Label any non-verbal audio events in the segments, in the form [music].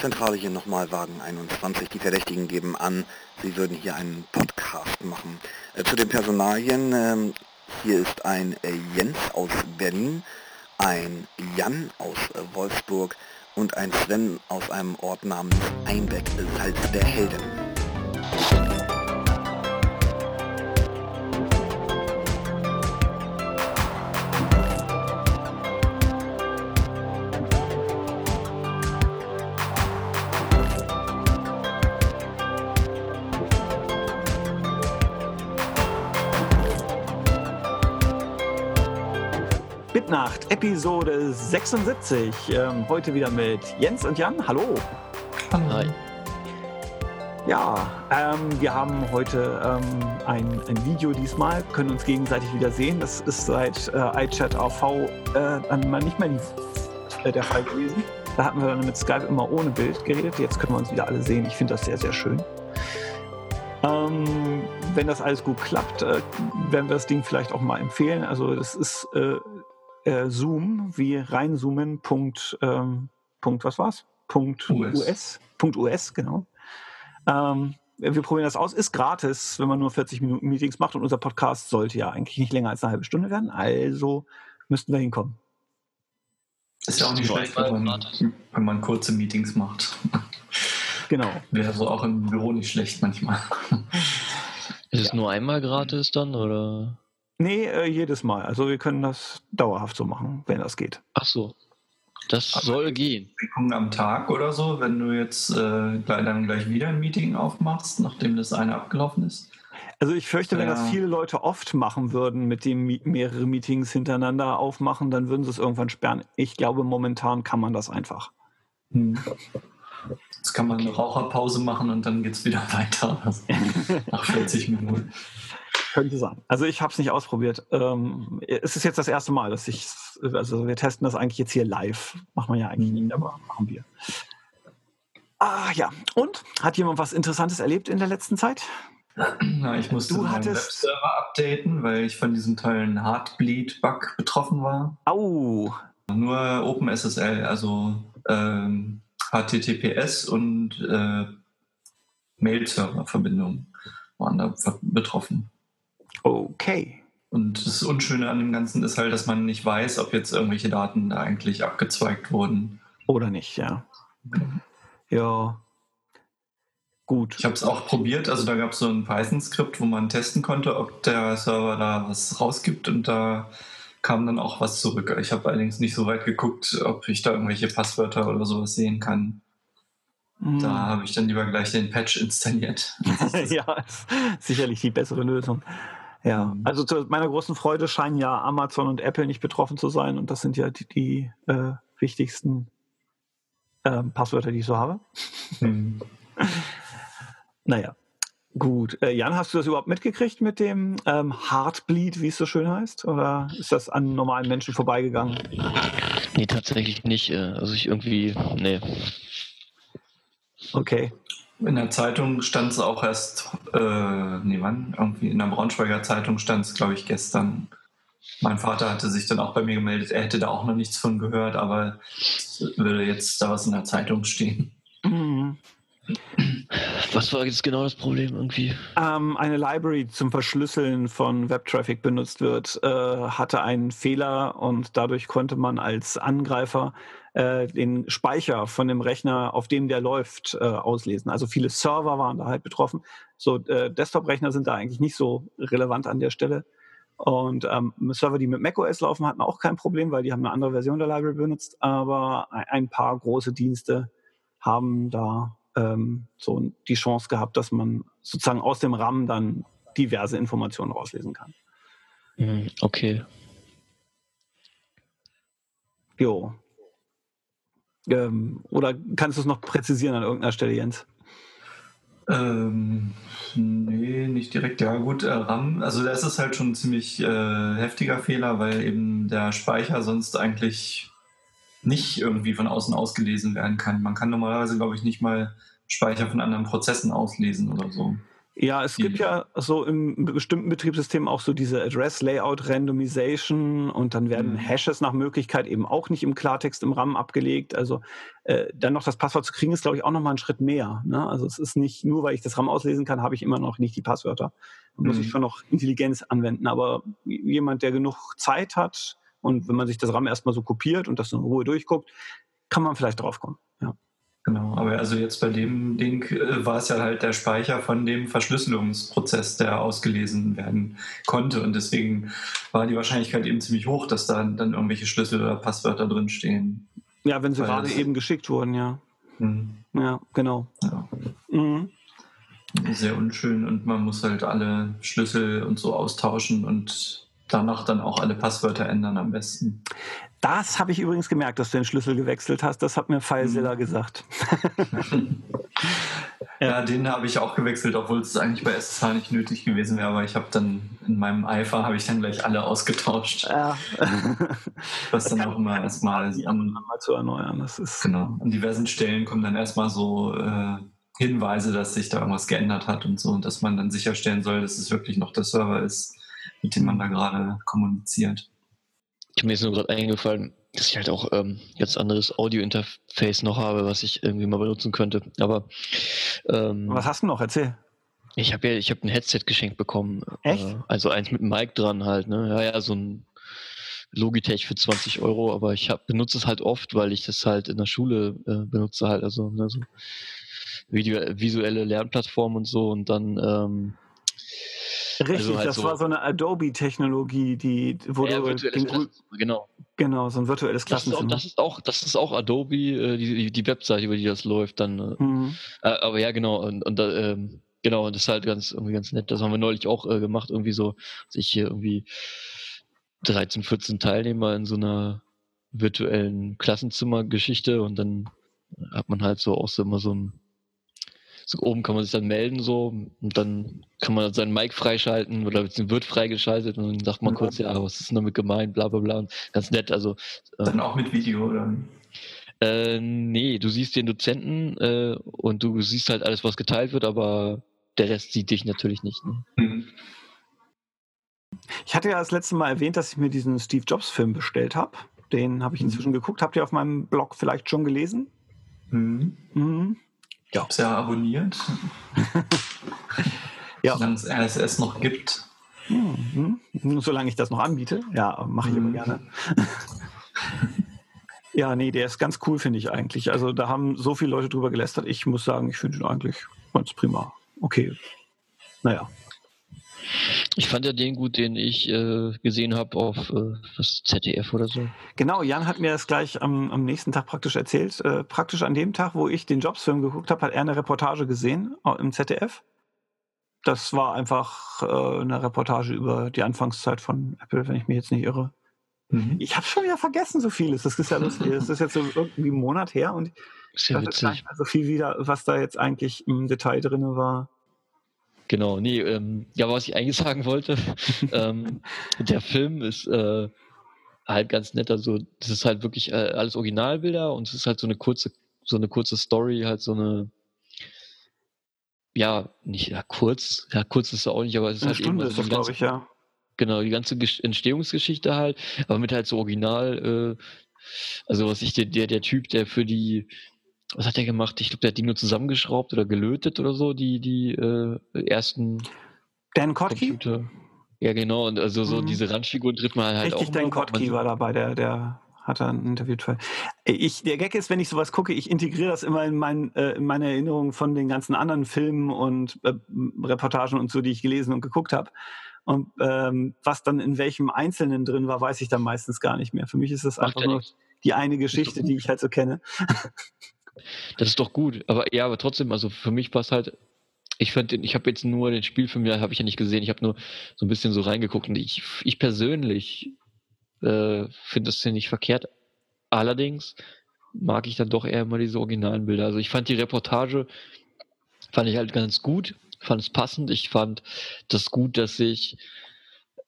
Zentrale hier nochmal Wagen 21. Die Verdächtigen geben an, sie würden hier einen Podcast machen. Äh, zu den Personalien, äh, hier ist ein äh, Jens aus Berlin, ein Jan aus äh, Wolfsburg und ein Sven aus einem Ort namens Einbeck, Salz der Helden. Episode 76. Ähm, heute wieder mit Jens und Jan. Hallo. Hi. Ja, ähm, wir haben heute ähm, ein, ein, Video diesmal, können uns gegenseitig wieder sehen. Das ist seit äh, iChat AV äh, nicht mehr die, äh, der Fall gewesen. Da hatten wir dann mit Skype immer ohne Bild geredet. Jetzt können wir uns wieder alle sehen. Ich finde das sehr, sehr schön. Ähm, wenn das alles gut klappt, äh, werden wir das Ding vielleicht auch mal empfehlen. Also das ist äh, äh, Zoom wie reinzoomen. Punkt, ähm, Punkt was war's? Punkt US. US. Punkt US, genau. Ähm, wir probieren das aus. Ist gratis, wenn man nur 40 Minuten Meetings macht und unser Podcast sollte ja eigentlich nicht länger als eine halbe Stunde werden. Also müssten wir hinkommen. Ist ja auch nicht schlecht, wenn man, wenn man kurze Meetings macht. Genau. [laughs] Wäre so auch im Büro nicht schlecht manchmal. Ist es ja. nur einmal gratis dann oder? Nee, äh, jedes Mal. Also wir können das dauerhaft so machen, wenn das geht. Ach so. Das Aber soll gehen. Am Tag oder so, wenn du jetzt äh, dann gleich wieder ein Meeting aufmachst, nachdem das eine abgelaufen ist? Also ich fürchte, wenn ja. das viele Leute oft machen würden, mit dem mehrere Meetings hintereinander aufmachen, dann würden sie es irgendwann sperren. Ich glaube, momentan kann man das einfach. Hm. Jetzt kann man eine Raucherpause machen und dann geht es wieder [laughs] weiter. [laughs] nach 40 Minuten. [laughs] Könnte sein. Also ich habe es nicht ausprobiert. Ähm, es ist jetzt das erste Mal, dass ich, also wir testen das eigentlich jetzt hier live. Machen wir ja eigentlich nicht, aber machen wir. Ah ja. Und hat jemand was Interessantes erlebt in der letzten Zeit? Na, ich musste du meinen Webserver updaten, weil ich von diesem tollen Heartbleed-Bug betroffen war. Au. Nur OpenSSL, also ähm, HTTPS und äh, Mail-Server-Verbindungen waren da betroffen. Okay. Und das Unschöne an dem Ganzen ist halt, dass man nicht weiß, ob jetzt irgendwelche Daten da eigentlich abgezweigt wurden. Oder nicht, ja. Mhm. Ja. Gut. Ich habe es auch probiert. Also da gab es so ein Python-Skript, wo man testen konnte, ob der Server da was rausgibt und da kam dann auch was zurück. Ich habe allerdings nicht so weit geguckt, ob ich da irgendwelche Passwörter oder sowas sehen kann. Da habe ich dann lieber gleich den Patch installiert. [laughs] ja, sicherlich die bessere Lösung. Ja, mhm. also zu meiner großen Freude scheinen ja Amazon und Apple nicht betroffen zu sein und das sind ja die, die äh, wichtigsten äh, Passwörter, die ich so habe. Mhm. [laughs] naja, gut. Äh, Jan, hast du das überhaupt mitgekriegt mit dem ähm, Heartbleed, wie es so schön heißt? Oder ist das an normalen Menschen vorbeigegangen? Nee, tatsächlich nicht. Äh, also ich irgendwie, nee. Okay. In der Zeitung stand es auch erst, äh, nee, wann? Irgendwie in der Braunschweiger Zeitung stand es, glaube ich, gestern. Mein Vater hatte sich dann auch bei mir gemeldet, er hätte da auch noch nichts von gehört, aber würde jetzt da was in der Zeitung stehen. Mhm. Was war jetzt genau das Problem irgendwie? Ähm, eine Library zum Verschlüsseln von Webtraffic benutzt wird, äh, hatte einen Fehler und dadurch konnte man als Angreifer äh, den Speicher von dem Rechner, auf dem der läuft, äh, auslesen. Also viele Server waren da halt betroffen. So äh, Desktop-Rechner sind da eigentlich nicht so relevant an der Stelle. Und ähm, Server, die mit macOS laufen, hatten auch kein Problem, weil die haben eine andere Version der Library benutzt. Aber ein paar große Dienste haben da ähm, so die Chance gehabt, dass man sozusagen aus dem RAM dann diverse Informationen rauslesen kann. Mhm, okay. Jo, ähm, oder kannst du es noch präzisieren an irgendeiner Stelle, Jens? Ähm, nee, nicht direkt. Ja, gut, äh, RAM, also das ist halt schon ein ziemlich äh, heftiger Fehler, weil eben der Speicher sonst eigentlich nicht irgendwie von außen ausgelesen werden kann. Man kann normalerweise, glaube ich, nicht mal Speicher von anderen Prozessen auslesen oder so. Ja, es gibt ja so im bestimmten Betriebssystem auch so diese Address Layout Randomization und dann werden mhm. Hashes nach Möglichkeit eben auch nicht im Klartext im RAM abgelegt. Also äh, dann noch das Passwort zu kriegen, ist glaube ich auch nochmal ein Schritt mehr. Ne? Also es ist nicht nur, weil ich das RAM auslesen kann, habe ich immer noch nicht die Passwörter. Da mhm. muss ich mhm. schon noch Intelligenz anwenden. Aber jemand, der genug Zeit hat und wenn man sich das RAM erstmal so kopiert und das in Ruhe durchguckt, kann man vielleicht draufkommen. Ja. Genau, aber also jetzt bei dem Ding äh, war es ja halt der Speicher von dem Verschlüsselungsprozess, der ausgelesen werden konnte. Und deswegen war die Wahrscheinlichkeit eben ziemlich hoch, dass da dann irgendwelche Schlüssel oder Passwörter drin stehen. Ja, wenn sie gerade eben geschickt wurden, ja. Mhm. Ja, genau. Ja. Mhm. Sehr unschön und man muss halt alle Schlüssel und so austauschen und danach dann auch alle Passwörter ändern am besten. Das habe ich übrigens gemerkt, dass du den Schlüssel gewechselt hast. Das hat mir FileZilla mhm. gesagt. [laughs] ja, den habe ich auch gewechselt, obwohl es eigentlich bei SSH nicht nötig gewesen wäre. Aber ich habe dann in meinem Eifer habe ich dann gleich alle ausgetauscht. Ja. [laughs] Was dann auch immer erstmal an, zu erneuern. Das ist genau. An diversen Stellen kommen dann erstmal so äh, Hinweise, dass sich da irgendwas geändert hat und so und dass man dann sicherstellen soll, dass es wirklich noch der Server ist, mit dem man da gerade kommuniziert. Ich mir ist nur gerade eingefallen, dass ich halt auch ähm, jetzt anderes Audio-Interface noch habe, was ich irgendwie mal benutzen könnte. Aber ähm, was hast du noch? Erzähl. Ich habe ja, ich habe ein Headset geschenkt bekommen. Echt? Äh, also eins mit einem Mic dran halt, ne? Ja, ja, so ein Logitech für 20 Euro, aber ich hab, benutze es halt oft, weil ich das halt in der Schule äh, benutze halt, also ne, so Video, visuelle Lernplattform und so und dann ähm, Richtig, also halt das so war so eine Adobe-Technologie, die wo ja, Klassen, genau. Genau, so ein virtuelles Klassenzimmer. Das ist auch, das ist auch, Adobe, äh, die, die Webseite, über die das läuft, dann. Äh, mhm. Äh, aber ja, genau, und, und ähm, genau, und das ist halt ganz irgendwie ganz nett. Das haben wir neulich auch äh, gemacht, irgendwie so, sich hier irgendwie 13, 14 Teilnehmer in so einer virtuellen Klassenzimmergeschichte und dann hat man halt so auch so immer so ein so oben kann man sich dann melden so und dann kann man seinen Mic freischalten oder wird freigeschaltet und dann sagt man kurz, ja, was ist denn damit gemeint, bla bla bla. Und ganz nett, also. Äh, dann auch mit Video, oder? Äh, nee, du siehst den Dozenten äh, und du siehst halt alles, was geteilt wird, aber der Rest sieht dich natürlich nicht. Ne? Mhm. Ich hatte ja das letzte Mal erwähnt, dass ich mir diesen Steve Jobs-Film bestellt habe. Den habe ich mhm. inzwischen geguckt. Habt ihr auf meinem Blog vielleicht schon gelesen? Mhm. Mhm. Ich habe es ja abonniert. [laughs] ja. Solange es RSS noch gibt. Mhm. Solange ich das noch anbiete. Ja, mache ich mhm. immer gerne. [laughs] ja, nee, der ist ganz cool, finde ich eigentlich. Also da haben so viele Leute drüber gelästert. Ich muss sagen, ich finde ihn eigentlich ganz prima. Okay. Naja. Ich fand ja den gut, den ich äh, gesehen habe auf äh, das ZDF oder so. Genau, Jan hat mir das gleich am, am nächsten Tag praktisch erzählt. Äh, praktisch an dem Tag, wo ich den Jobs-Film geguckt habe, hat er eine Reportage gesehen äh, im ZDF. Das war einfach äh, eine Reportage über die Anfangszeit von Apple, wenn ich mich jetzt nicht irre. Mhm. Ich habe schon wieder vergessen, so vieles. Das ist ja lustig. Das ist jetzt so irgendwie ein Monat her und ich ja weiß nicht mehr so viel wieder, was da jetzt eigentlich im Detail drin war. Genau, nee, ähm, ja, was ich eigentlich [laughs] sagen wollte, [laughs] ähm, der Film ist äh, halt ganz nett, also das ist halt wirklich äh, alles Originalbilder und es ist halt so eine kurze, so eine kurze Story, halt so eine, ja, nicht ja, kurz, ja, kurz ist es auch nicht, aber es ist eine halt Stunde eben ist das, glaube ich, ja. Genau, die ganze Entstehungsgeschichte halt, aber mit halt so Original, äh, also was ich, der, der, der Typ, der für die was hat er gemacht? Ich glaube, der hat die nur zusammengeschraubt oder gelötet oder so, die, die äh, ersten Dan Kotke? Computer. Ja, genau. Und also so mhm. diese Randfiguren tritt man halt Richtig, auch. Dan Kotke war dabei, der, der hat da ein Interview. Ich, der Gag ist, wenn ich sowas gucke, ich integriere das immer in, mein, äh, in meine Erinnerungen von den ganzen anderen Filmen und äh, Reportagen und so, die ich gelesen und geguckt habe. Und ähm, was dann in welchem Einzelnen drin war, weiß ich dann meistens gar nicht mehr. Für mich ist das Macht einfach nur die eine Geschichte, die ich halt so kenne. [laughs] Das ist doch gut. Aber ja, aber trotzdem, also für mich passt halt, ich fand, ich habe jetzt nur den Spielfilm, ja, habe ich ja nicht gesehen. Ich habe nur so ein bisschen so reingeguckt und ich, ich persönlich äh, finde das ja nicht verkehrt. Allerdings mag ich dann doch eher immer diese originalen Bilder. Also ich fand die Reportage, fand ich halt ganz gut, fand es passend. Ich fand das gut, dass sich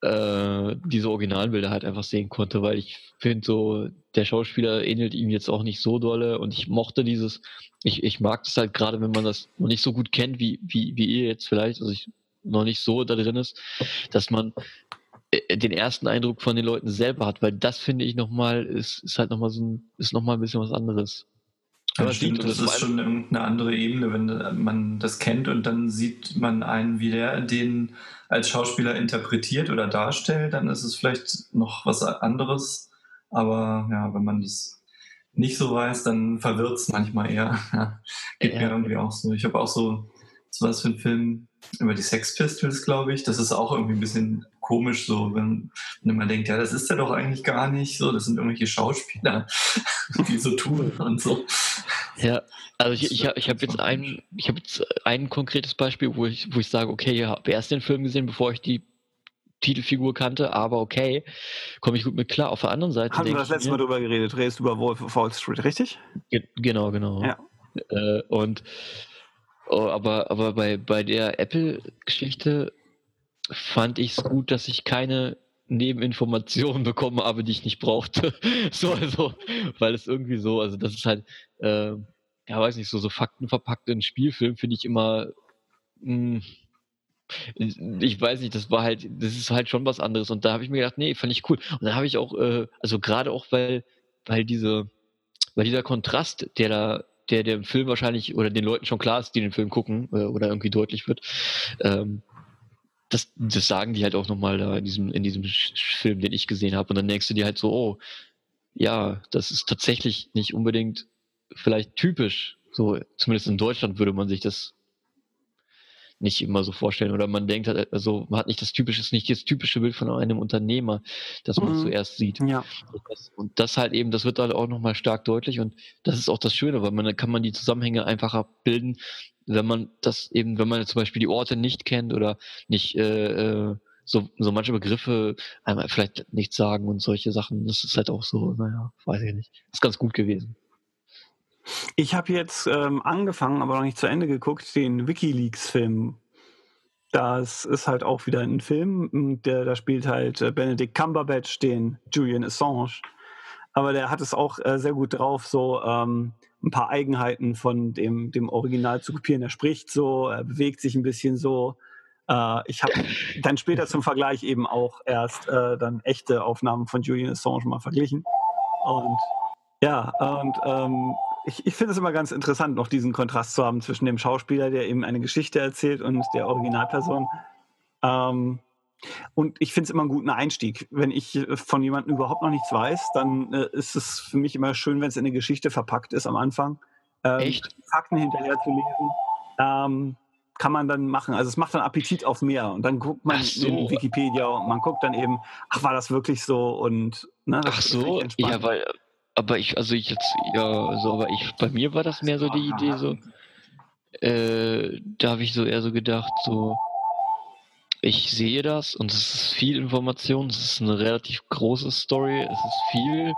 äh, diese Originalbilder halt einfach sehen konnte, weil ich finde so, der Schauspieler ähnelt ihm jetzt auch nicht so dolle und ich mochte dieses, ich, ich mag das halt gerade, wenn man das noch nicht so gut kennt, wie, wie, wie ihr jetzt vielleicht, also ich noch nicht so da drin ist, dass man äh, den ersten Eindruck von den Leuten selber hat, weil das finde ich nochmal, ist, ist halt nochmal so ein, ist nochmal ein bisschen was anderes. Ja, Aber stimmt, das ist schon eine andere Ebene, wenn man das kennt und dann sieht man einen, wie der den als Schauspieler interpretiert oder darstellt, dann ist es vielleicht noch was anderes. Aber ja, wenn man das nicht so weiß, dann verwirrt es manchmal eher. [laughs] Ja, geht ja. mir irgendwie auch so. Ich habe auch so, was das für ein Film über die Sex Pistols, glaube ich. Das ist auch irgendwie ein bisschen komisch, so wenn, wenn man denkt, ja, das ist ja doch eigentlich gar nicht so. Das sind irgendwelche Schauspieler, [laughs] die so tun und so. Ja, also ich, ich, ich habe jetzt ein, ich habe jetzt ein konkretes Beispiel, wo ich, wo ich sage, okay, ich habe erst den Film gesehen, bevor ich die Titelfigur kannte, aber okay, komme ich gut mit klar. Auf der anderen Seite. Haben wir das letzte Mal drüber geredet? Redest du über Wolf of Wall Street, richtig? Ge genau, genau. Ja. Äh, und oh, aber, aber bei, bei der Apple-Geschichte fand ich es gut, dass ich keine Nebeninformationen [laughs] bekommen habe, die ich nicht brauchte. [laughs] so, also, weil es irgendwie so, also das ist halt, äh, ja, weiß nicht, so, so Fakten verpackt in Spielfilm finde ich immer, mh, hm, ich weiß nicht, das war halt, das ist halt schon was anderes. Und da habe ich mir gedacht, nee, fand ich cool. Und dann habe ich auch, äh, also gerade auch, weil, weil diese, weil dieser Kontrast, der da, der dem Film wahrscheinlich oder den Leuten schon klar ist, die den Film gucken, äh, oder irgendwie deutlich wird, ähm, das, das sagen die halt auch nochmal da in diesem, in diesem Film, den ich gesehen habe. Und dann denkst du dir halt so, oh, ja, das ist tatsächlich nicht unbedingt vielleicht typisch. So, zumindest in Deutschland würde man sich das nicht immer so vorstellen. Oder man denkt halt, also man hat nicht das typische, nicht das typische Bild von einem Unternehmer, das man mhm. zuerst sieht. Ja. Und das, und das halt eben, das wird halt auch nochmal stark deutlich und das ist auch das Schöne, weil man dann kann man die Zusammenhänge einfacher bilden, wenn man das eben, wenn man zum Beispiel die Orte nicht kennt oder nicht äh, äh, so, so manche Begriffe einmal vielleicht nicht sagen und solche Sachen, das ist halt auch so, naja, weiß ich nicht. Ist ganz gut gewesen. Ich habe jetzt ähm, angefangen, aber noch nicht zu Ende geguckt, den WikiLeaks-Film. Das ist halt auch wieder ein Film, der da spielt halt äh, Benedict Cumberbatch, den Julian Assange. Aber der hat es auch äh, sehr gut drauf, so ähm, ein paar Eigenheiten von dem, dem Original zu kopieren. Er spricht so, er bewegt sich ein bisschen so. Äh, ich habe dann später zum Vergleich eben auch erst äh, dann echte Aufnahmen von Julian Assange mal verglichen. Und ja, und ähm, ich, ich finde es immer ganz interessant, noch diesen Kontrast zu haben zwischen dem Schauspieler, der eben eine Geschichte erzählt, und der Originalperson. Ähm, und ich finde es immer einen guten Einstieg. Wenn ich äh, von jemandem überhaupt noch nichts weiß, dann äh, ist es für mich immer schön, wenn es in eine Geschichte verpackt ist am Anfang. Ähm, Echt? Fakten hinterher zu lesen. Ähm, kann man dann machen. Also es macht dann Appetit auf mehr. Und dann guckt man so. in Wikipedia und man guckt dann eben, ach, war das wirklich so? Und ne, Ach so, ja, weil, aber ich, also ich jetzt, ja, so, aber ich, bei mir war das mehr so die Idee, so, äh, da habe ich so eher so gedacht, so, ich sehe das und es ist viel Information, es ist eine relativ große Story, es ist viel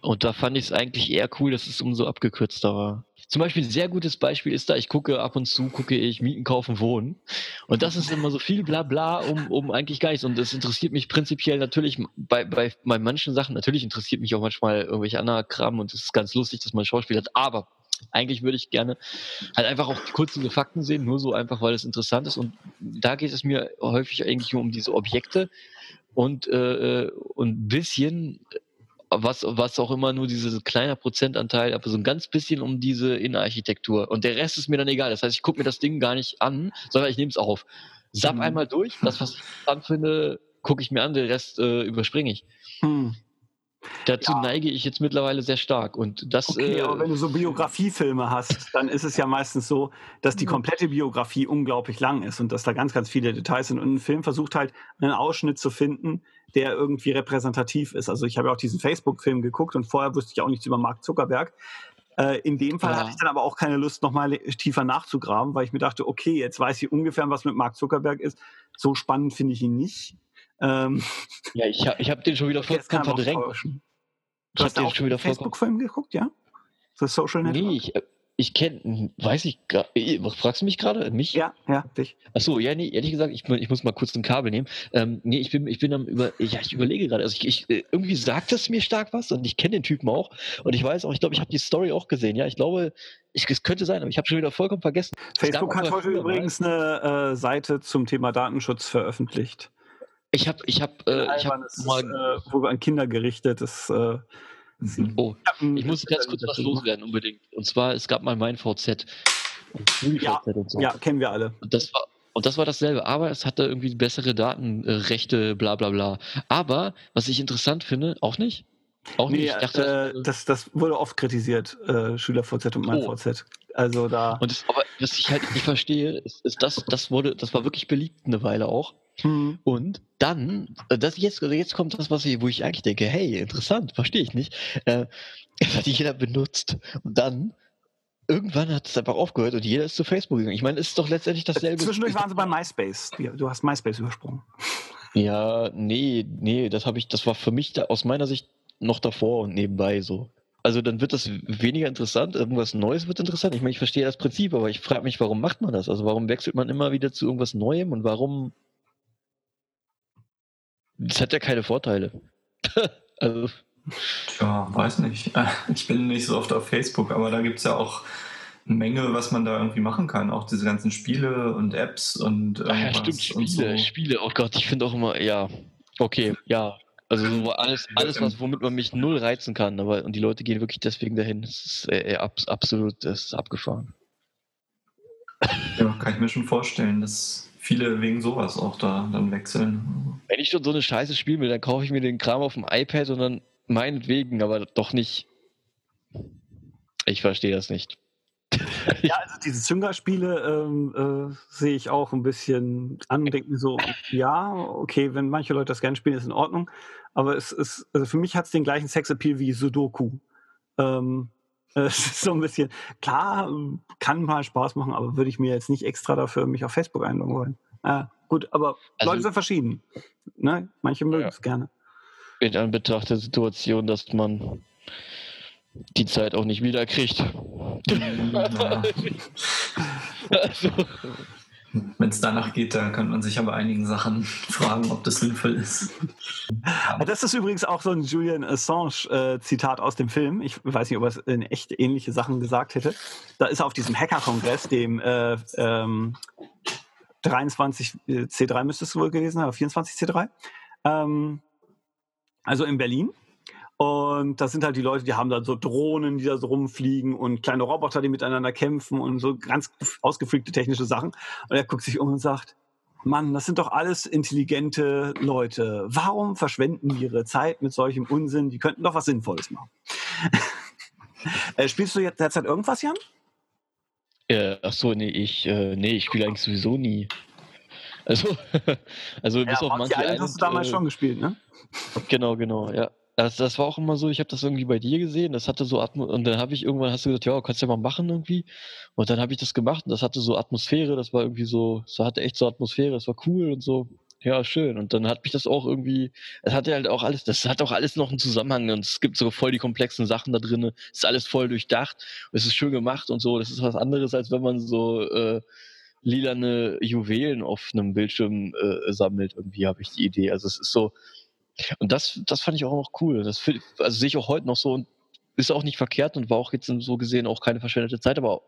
und da fand ich es eigentlich eher cool, dass es umso abgekürzter war. Zum Beispiel ein sehr gutes Beispiel ist da, ich gucke ab und zu, gucke ich Mieten, Kaufen, Wohnen. Und das ist immer so viel Blabla um, um eigentlich gar nichts. Und das interessiert mich prinzipiell natürlich bei, bei, bei manchen Sachen, natürlich interessiert mich auch manchmal irgendwelche anderen Kram und es ist ganz lustig, dass man Schauspiel hat. Aber eigentlich würde ich gerne halt einfach auch kurz diese Fakten sehen, nur so einfach, weil es interessant ist. Und da geht es mir häufig eigentlich nur um diese Objekte und, äh, äh und ein bisschen, was, was auch immer nur diese kleiner Prozentanteil, aber so ein ganz bisschen um diese Innenarchitektur. Und der Rest ist mir dann egal. Das heißt, ich gucke mir das Ding gar nicht an, sondern ich nehme es auf. Sapp mhm. einmal durch, das, was ich interessant finde, gucke ich mir an, den Rest äh, überspringe ich. Hm. Dazu ja. neige ich jetzt mittlerweile sehr stark. Und das, okay, äh, aber wenn du so Biografiefilme hast, dann ist es ja meistens so, dass die komplette Biografie unglaublich lang ist und dass da ganz, ganz viele Details sind. Und ein Film versucht halt, einen Ausschnitt zu finden, der irgendwie repräsentativ ist. Also ich habe ja auch diesen Facebook-Film geguckt und vorher wusste ich auch nichts über Mark Zuckerberg. Äh, in dem Fall ja. hatte ich dann aber auch keine Lust, nochmal tiefer nachzugraben, weil ich mir dachte, okay, jetzt weiß ich ungefähr, was mit Mark Zuckerberg ist. So spannend finde ich ihn nicht. Ähm, ja, ich, ich habe den schon wieder vollkommen verdrängt. Du hast den schon wieder Facebook-Film geguckt, ja? The Social Network? Nee, ich, ich kenne, weiß ich gerade, fragst du mich gerade? Mich? Ja, ja, dich. Achso, ja, nee, ehrlich gesagt, ich, ich muss mal kurz ein Kabel nehmen. Ähm, nee, ich bin, ich bin am über, ja, ich überlege gerade, also ich, ich, äh, irgendwie sagt es mir stark was und ich kenne den Typen auch und ich weiß auch, ich glaube, ich habe die Story auch gesehen, ja, ich glaube, ich, es könnte sein, aber ich habe schon wieder vollkommen vergessen. Facebook hat heute übrigens eine äh, Seite zum Thema Datenschutz veröffentlicht. Ich habe, ich habe, äh, ich habe mal, ist, äh, wo an Kinder gerichtet ist. Äh, Mhm. Oh, ich muss ganz kurz was loswerden, unbedingt. Und zwar, es gab mal mein VZ. Und ja, und so. ja, kennen wir alle. Und das war, und das war dasselbe, aber es hatte irgendwie bessere Datenrechte, bla bla bla. Aber, was ich interessant finde, auch nicht? Auch nee, nicht. Ich dachte, äh, das, das wurde oft kritisiert, äh, SchülerVZ und mein oh. VZ. Also da. Und das, aber was ich halt nicht verstehe, ist, ist das, das wurde, das war wirklich beliebt eine Weile auch. Mhm. Und dann, äh, das jetzt, also jetzt kommt das, was ich, wo ich eigentlich denke, hey, interessant, verstehe ich nicht. Äh, [laughs] hat jeder benutzt. Und dann irgendwann hat es einfach aufgehört und jeder ist zu Facebook gegangen. Ich meine, es ist doch letztendlich dasselbe. Zwischendurch waren sie bei MySpace. Du hast MySpace übersprungen. Ja, nee, nee, das habe ich, das war für mich da, aus meiner Sicht noch davor und nebenbei so. Also dann wird das weniger interessant, irgendwas Neues wird interessant. Ich meine, ich verstehe das Prinzip, aber ich frage mich, warum macht man das? Also warum wechselt man immer wieder zu irgendwas Neuem und warum das hat ja keine Vorteile. [laughs] also. Tja, weiß nicht. [laughs] Ich bin nicht so oft auf Facebook, aber da gibt es ja auch eine Menge, was man da irgendwie machen kann. Auch diese ganzen Spiele und Apps und irgendwas. Ja, stimmt, Spiele, so. Spiele. Oh Gott, ich finde auch immer, ja, okay, ja. Also so alles, alles was, womit man mich null reizen kann, aber und die Leute gehen wirklich deswegen dahin. Das ist äh, absolut, das ist abgefahren. Ja, kann ich mir schon vorstellen, dass viele wegen sowas auch da dann wechseln. Wenn ich schon so eine Scheiße spielen will, dann kaufe ich mir den Kram auf dem iPad und dann meinetwegen, aber doch nicht. Ich verstehe das nicht. [laughs] ja, also diese Zynga-Spiele ähm, äh, sehe ich auch ein bisschen an und denke mir so, ja, okay, wenn manche Leute das gerne spielen, ist in Ordnung. Aber es ist, also für mich hat es den gleichen Sexappeal wie Sudoku. Ähm, [laughs] Es ist so ein bisschen, klar, kann mal Spaß machen, aber würde ich mir jetzt nicht extra dafür mich auf Facebook einloggen wollen. Ja, gut, aber also, Leute sind verschieden. Ne? Manche mögen ja. es gerne. In Anbetracht der Situation, dass man die Zeit auch nicht wieder kriegt. Ja. [laughs] also, wenn es danach geht, dann kann man sich aber einigen Sachen [laughs] fragen, ob das sinnvoll ist. Das ist übrigens auch so ein Julian Assange-Zitat aus dem Film. Ich weiß nicht, ob er in echt ähnliche Sachen gesagt hätte. Da ist er auf diesem Hacker-Kongress, dem äh, ähm, 23 äh, C3 müsste es wohl gewesen sein, 24 C3. Ähm, also in Berlin. Und das sind halt die Leute, die haben dann so Drohnen, die da so rumfliegen und kleine Roboter, die miteinander kämpfen und so ganz ausgefreakte technische Sachen. Und er guckt sich um und sagt, Mann, das sind doch alles intelligente Leute. Warum verschwenden die ihre Zeit mit solchem Unsinn? Die könnten doch was Sinnvolles machen. [laughs] äh, spielst du jetzt derzeit irgendwas, Jan? Äh, ach so, nee, ich, äh, nee, ich spiele eigentlich sowieso nie. Also, [laughs] also ja, bis auf manche Island hast du damals äh, schon gespielt, ne? Genau, genau, ja. Das, das war auch immer so, ich habe das irgendwie bei dir gesehen, das hatte so Atmo und dann habe ich irgendwann hast du gesagt, ja, kannst du ja mal machen irgendwie. Und dann habe ich das gemacht und das hatte so Atmosphäre, das war irgendwie so, das hatte echt so Atmosphäre, das war cool und so. Ja, schön. Und dann hat mich das auch irgendwie, es hatte halt auch alles, das hat auch alles noch einen Zusammenhang und es gibt so voll die komplexen Sachen da drin. Es ist alles voll durchdacht, es ist schön gemacht und so. Das ist was anderes, als wenn man so äh, lilane Juwelen auf einem Bildschirm äh, sammelt. Irgendwie habe ich die Idee. Also es ist so, und das, das fand ich auch noch cool. Das also sehe ich auch heute noch so und ist auch nicht verkehrt und war auch jetzt so gesehen auch keine verschwendete Zeit, aber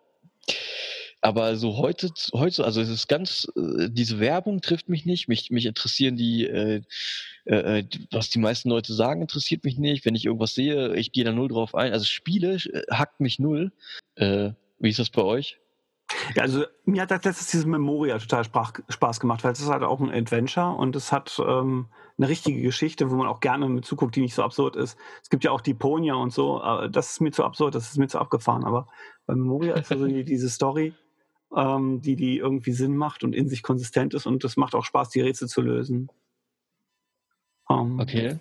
aber so heute, heute, also es ist ganz, äh, diese Werbung trifft mich nicht. Mich, mich interessieren die, äh, äh, was die meisten Leute sagen, interessiert mich nicht. Wenn ich irgendwas sehe, ich gehe da null drauf ein. Also Spiele äh, hackt mich null. Äh, wie ist das bei euch? Ja, also mir hat das letztes dieses Memoria total Spaß gemacht, weil es ist halt auch ein Adventure und es hat ähm, eine richtige Geschichte, wo man auch gerne mit zuguckt, die nicht so absurd ist. Es gibt ja auch die Ponia und so, das ist mir zu absurd, das ist mir zu abgefahren, aber bei Memoria ist also die, diese Story, ähm, die, die irgendwie Sinn macht und in sich konsistent ist und es macht auch Spaß, die Rätsel zu lösen. Ähm, okay.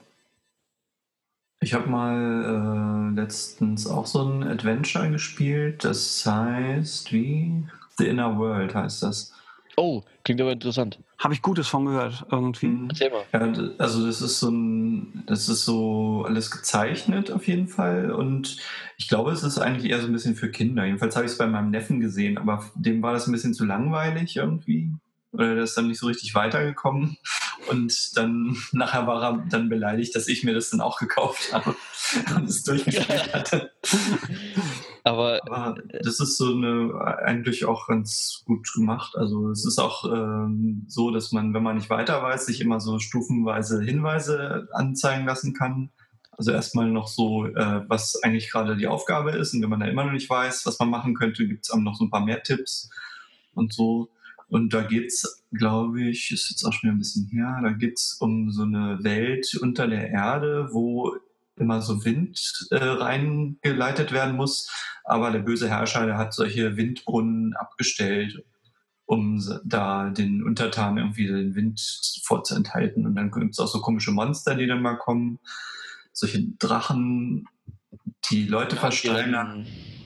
Ich habe mal äh, letztens auch so ein Adventure gespielt. Das heißt, wie? The Inner World heißt das. Oh, klingt aber interessant. Habe ich Gutes von gehört, irgendwie. Mhm. Erzähl mal. Ja, also das ist so ein, das ist so alles gezeichnet auf jeden Fall. Und ich glaube, es ist eigentlich eher so ein bisschen für Kinder. Jedenfalls habe ich es bei meinem Neffen gesehen, aber dem war das ein bisschen zu langweilig irgendwie. Oder der ist dann nicht so richtig weitergekommen. Und dann [laughs] nachher war er dann beleidigt, dass ich mir das dann auch gekauft habe [laughs] und es durchgespielt hatte. [laughs] Aber, Aber, das ist so eine eigentlich auch ganz gut gemacht. Also es ist auch ähm, so, dass man, wenn man nicht weiter weiß, sich immer so stufenweise Hinweise anzeigen lassen kann. Also erstmal noch so, äh, was eigentlich gerade die Aufgabe ist. Und wenn man da immer noch nicht weiß, was man machen könnte, gibt es auch noch so ein paar mehr Tipps und so. Und da geht es, glaube ich, ist jetzt auch schon ein bisschen her, da geht es um so eine Welt unter der Erde, wo immer so Wind äh, reingeleitet werden muss. Aber der böse Herrscher, der hat solche Windbrunnen abgestellt, um da den Untertanen irgendwie den Wind vorzuenthalten. Und dann gibt es auch so komische Monster, die dann mal kommen. Solche Drachen, die Leute versteinern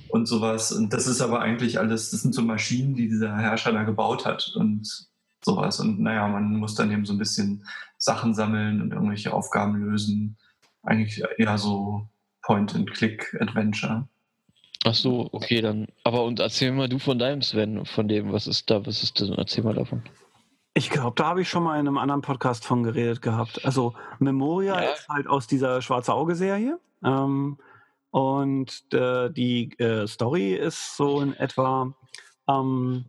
und sowas. Und das ist aber eigentlich alles, das sind so Maschinen, die dieser Herrscher da gebaut hat und sowas. Und naja, man muss dann eben so ein bisschen Sachen sammeln und irgendwelche Aufgaben lösen eigentlich eher so Point-and-Click-Adventure. Ach so, okay, dann. Aber und erzähl mal du von deinem Sven, von dem, was ist da, was ist das? Erzähl mal davon. Ich glaube, da habe ich schon mal in einem anderen Podcast von geredet gehabt. Also Memoria ja. ist halt aus dieser Schwarze Auge-Serie. Ähm, und äh, die äh, Story ist so in etwa, ähm,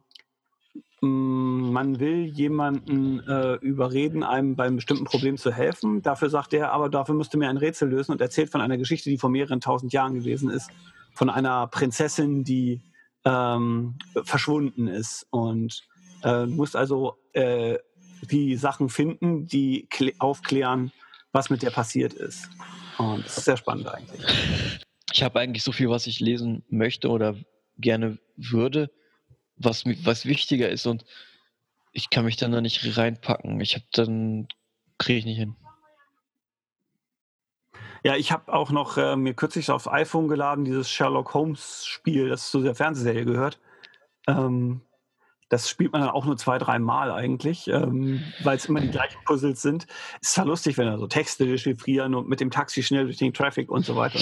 hm, man will jemanden äh, überreden, einem beim bestimmten Problem zu helfen. Dafür sagt er, aber dafür müsste mir ein Rätsel lösen und erzählt von einer Geschichte, die vor mehreren tausend Jahren gewesen ist, von einer Prinzessin, die ähm, verschwunden ist. Und äh, muss also äh, die Sachen finden, die aufklären, was mit der passiert ist. Und das ist sehr spannend eigentlich. Ich habe eigentlich so viel, was ich lesen möchte oder gerne würde was, was wichtiger ist und ich kann mich dann da nicht reinpacken. Ich habe dann, kriege ich nicht hin. Ja, ich habe auch noch äh, mir kürzlich aufs iPhone geladen, dieses Sherlock Holmes Spiel, das zu der Fernsehserie gehört. Ähm, das spielt man dann auch nur zwei, drei Mal eigentlich, ähm, weil es immer die gleichen Puzzles sind. Ist zwar lustig, wenn er so Texte dechiffrieren und mit dem Taxi schnell durch den Traffic und so weiter.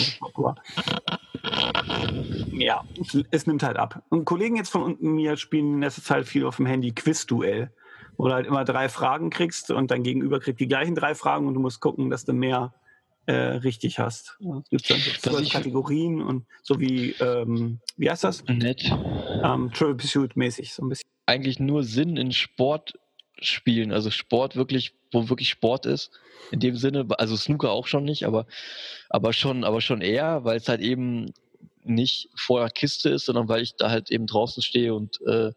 Ja, es nimmt halt ab. Und Kollegen jetzt von unten mir spielen in letzter Zeit viel auf dem Handy Quizduell, wo du halt immer drei Fragen kriegst und dein Gegenüber kriegt die gleichen drei Fragen und du musst gucken, dass du mehr äh, richtig hast. Es gibt dann so Kategorien und so wie, ähm, wie heißt das? Nett. Ähm, Triple Pursuit mäßig, so ein bisschen. Eigentlich nur Sinn in Sport spielen, also Sport wirklich, wo wirklich Sport ist. In dem Sinne, also Snooker auch schon nicht, aber, aber schon, aber schon eher, weil es halt eben nicht vor der Kiste ist, sondern weil ich da halt eben draußen stehe und, äh,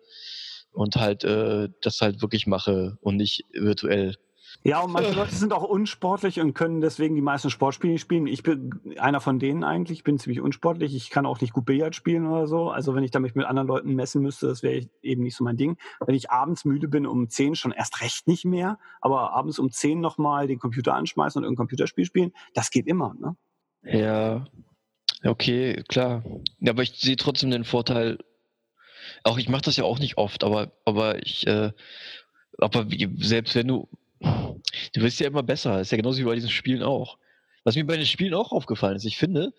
und halt äh, das halt wirklich mache und nicht virtuell. Ja, und manche Leute sind auch unsportlich und können deswegen die meisten Sportspiele spielen. Ich bin einer von denen eigentlich. Ich bin ziemlich unsportlich. Ich kann auch nicht gut Billard spielen oder so. Also wenn ich damit mit anderen Leuten messen müsste, das wäre eben nicht so mein Ding. Wenn ich abends müde bin um 10 schon erst recht nicht mehr, aber abends um 10 nochmal den Computer anschmeißen und irgendein Computerspiel spielen, das geht immer. Ne? Ja, Okay, klar. Ja, aber ich sehe trotzdem den Vorteil, auch ich mache das ja auch nicht oft, aber, aber ich, äh, aber selbst wenn du, du wirst ja immer besser, ist ja genauso wie bei diesen Spielen auch. Was mir bei den Spielen auch aufgefallen ist, ich finde,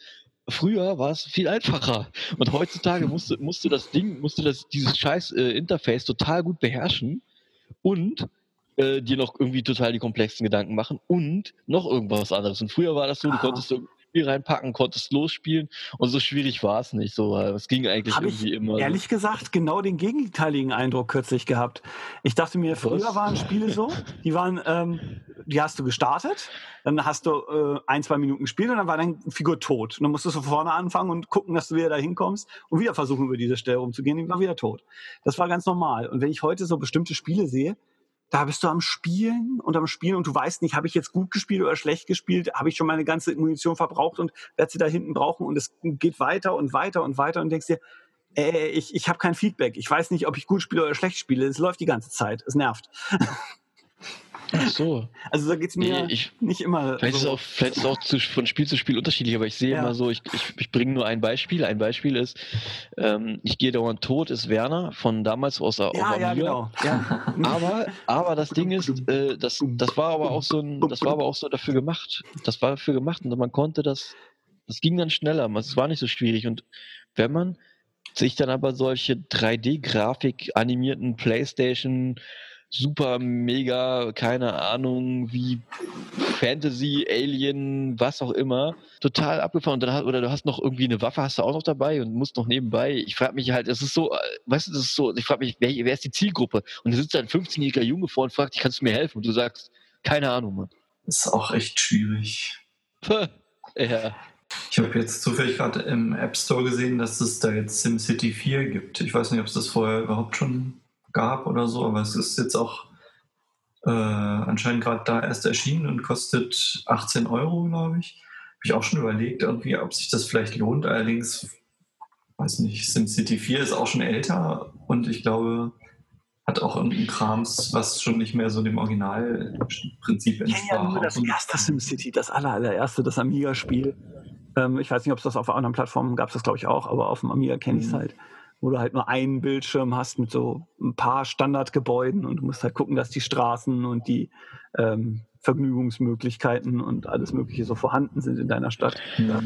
früher war es viel einfacher. Und heutzutage musst du, du das Ding, musst du das, dieses scheiß äh, Interface total gut beherrschen und äh, dir noch irgendwie total die komplexen Gedanken machen und noch irgendwas anderes. Und früher war das so, du konntest so Spiel reinpacken, konntest losspielen und so schwierig war es nicht. So, es ging eigentlich Hab irgendwie ich immer. Ehrlich so. gesagt, genau den gegenteiligen Eindruck kürzlich gehabt. Ich dachte mir, früher Was? waren Spiele so, die waren, ähm, die hast du gestartet, dann hast du äh, ein, zwei Minuten gespielt und dann war deine Figur tot. Und dann musstest du von vorne anfangen und gucken, dass du wieder da hinkommst und wieder versuchen, über diese Stelle rumzugehen, die war wieder tot. Das war ganz normal. Und wenn ich heute so bestimmte Spiele sehe, da bist du am Spielen und am Spielen und du weißt nicht, habe ich jetzt gut gespielt oder schlecht gespielt, habe ich schon meine ganze Munition verbraucht und werde sie da hinten brauchen? Und es geht weiter und weiter und weiter und denkst dir, äh, ich, ich habe kein Feedback, ich weiß nicht, ob ich gut spiele oder schlecht spiele, es läuft die ganze Zeit, es nervt. [laughs] Ach so. Also da geht es mir nee, ich, nicht immer. Vielleicht, so. ist auch, vielleicht ist es auch zu, von Spiel zu Spiel unterschiedlich, aber ich sehe ja. immer so, ich, ich, ich bringe nur ein Beispiel. Ein Beispiel ist, ähm, ich gehe dauernd tot, ist Werner von damals aus der ja, ja, genau. ja. [laughs] aber, aber das Ding ist, äh, das, das war aber auch so ein, das war aber auch so dafür gemacht. Das war dafür gemacht und man konnte das, das ging dann schneller, es war nicht so schwierig. Und wenn man sich dann aber solche 3D-Grafik animierten Playstation super, mega, keine Ahnung, wie Fantasy, Alien, was auch immer, total abgefahren. Und dann hast, oder du hast noch irgendwie eine Waffe, hast du auch noch dabei und musst noch nebenbei. Ich frage mich halt, es ist so, weißt du, das ist so, ich frage mich, wer, wer, ist die Zielgruppe? Und da sitzt ein 15-jähriger Junge vor und fragt kannst du mir helfen? Und du sagst, keine Ahnung, Mann. Ist auch echt schwierig. ja. Ich habe jetzt zufällig gerade im App Store gesehen, dass es da jetzt SimCity 4 gibt. Ich weiß nicht, ob es das vorher überhaupt schon gab oder so, aber es ist jetzt auch äh, anscheinend gerade da erst erschienen und kostet 18 Euro, glaube ich. Habe ich auch schon überlegt, irgendwie, ob sich das vielleicht lohnt. Allerdings, weiß nicht, SimCity 4 ist auch schon älter und ich glaube, hat auch irgendein Krams, was schon nicht mehr so dem Originalprinzip entspricht. Ich kenne ja nur das erste SimCity, das aller, allererste, das Amiga-Spiel. Ähm, ich weiß nicht, ob es das auf anderen Plattformen gab, das glaube ich auch, aber auf dem Amiga kenne ich es mhm. halt wo du halt nur einen Bildschirm hast mit so ein paar Standardgebäuden und du musst halt gucken, dass die Straßen und die ähm, Vergnügungsmöglichkeiten und alles Mögliche so vorhanden sind in deiner Stadt. Ja.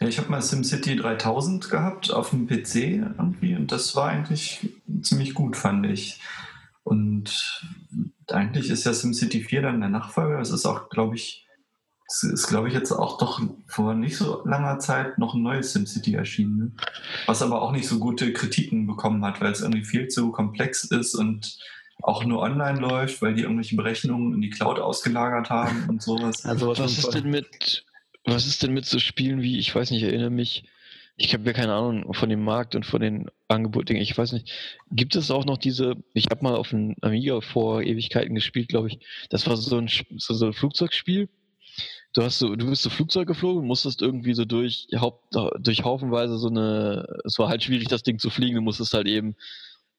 Ja, ich habe mal SimCity 3000 gehabt auf dem PC irgendwie und das war eigentlich ziemlich gut, fand ich. Und eigentlich ist ja SimCity 4 dann der Nachfolger. Das ist auch, glaube ich, es ist, glaube ich, jetzt auch doch vor nicht so langer Zeit noch ein neues SimCity erschienen. Ne? Was aber auch nicht so gute Kritiken bekommen hat, weil es irgendwie viel zu komplex ist und auch nur online läuft, weil die irgendwelche Berechnungen in die Cloud ausgelagert haben und sowas. Also was, was ist denn mit was ist denn mit so Spielen wie, ich weiß nicht, ich erinnere mich, ich habe ja keine Ahnung von dem Markt und von den Angeboten, ich weiß nicht, gibt es auch noch diese, ich habe mal auf einem Amiga vor Ewigkeiten gespielt, glaube ich, das war so ein, so, so ein Flugzeugspiel, du hast so, du bist so Flugzeug geflogen, musstest irgendwie so durch Haupt, durch haufenweise so eine, es war halt schwierig, das Ding zu fliegen, du musstest halt eben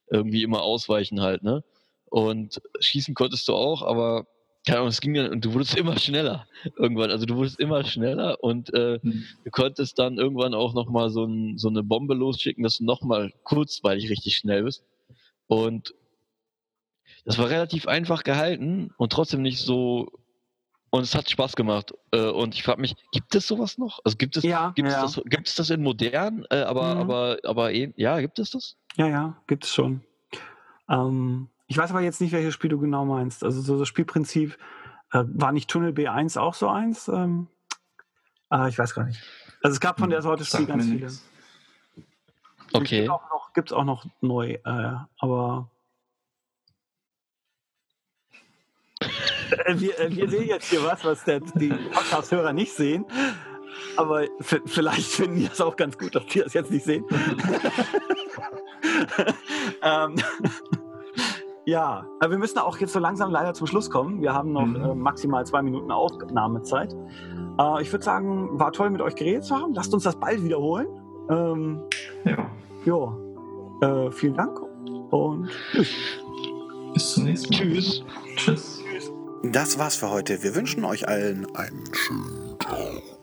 irgendwie immer ausweichen halt, ne? Und schießen konntest du auch, aber keine Ahnung, es ging dann und du wurdest [laughs] immer schneller irgendwann. Also du wurdest immer schneller und äh, hm. du konntest dann irgendwann auch nochmal so, ein, so eine Bombe losschicken, dass du nochmal kurzweilig richtig schnell bist. Und das war relativ einfach gehalten und trotzdem nicht so und es hat Spaß gemacht. Äh, und ich frage mich, gibt es sowas noch? Also gibt es, ja, gibt, ja. Es das, gibt es das in modern? Äh, aber, mhm. aber, aber eh, ja, gibt es das? Ja, ja, gibt es schon. Ähm, ich weiß aber jetzt nicht, welches Spiel du genau meinst. Also so das Spielprinzip, äh, war nicht Tunnel B1 auch so eins? Ähm, äh, ich weiß gar nicht. Also es gab von der Sorte Spiel ganz viele. Okay. Gibt es auch, auch, noch neu, äh, aber wir, äh, wir, sehen jetzt hier was, was der, die Podcast-Hörer nicht sehen. Aber vielleicht finden die das auch ganz gut, dass die das jetzt nicht sehen. [laughs] ähm, ja, aber wir müssen auch jetzt so langsam leider zum Schluss kommen. Wir haben noch mhm. äh, maximal zwei Minuten Aufnahmezeit. Äh, ich würde sagen, war toll mit euch geredet zu haben. Lasst uns das bald wiederholen. Ähm, ja. Ja. Äh, vielen Dank und tschüss. Bis zum nächsten Mal. Tschüss. Tschüss. Das war's für heute. Wir wünschen euch allen einen schönen Tag.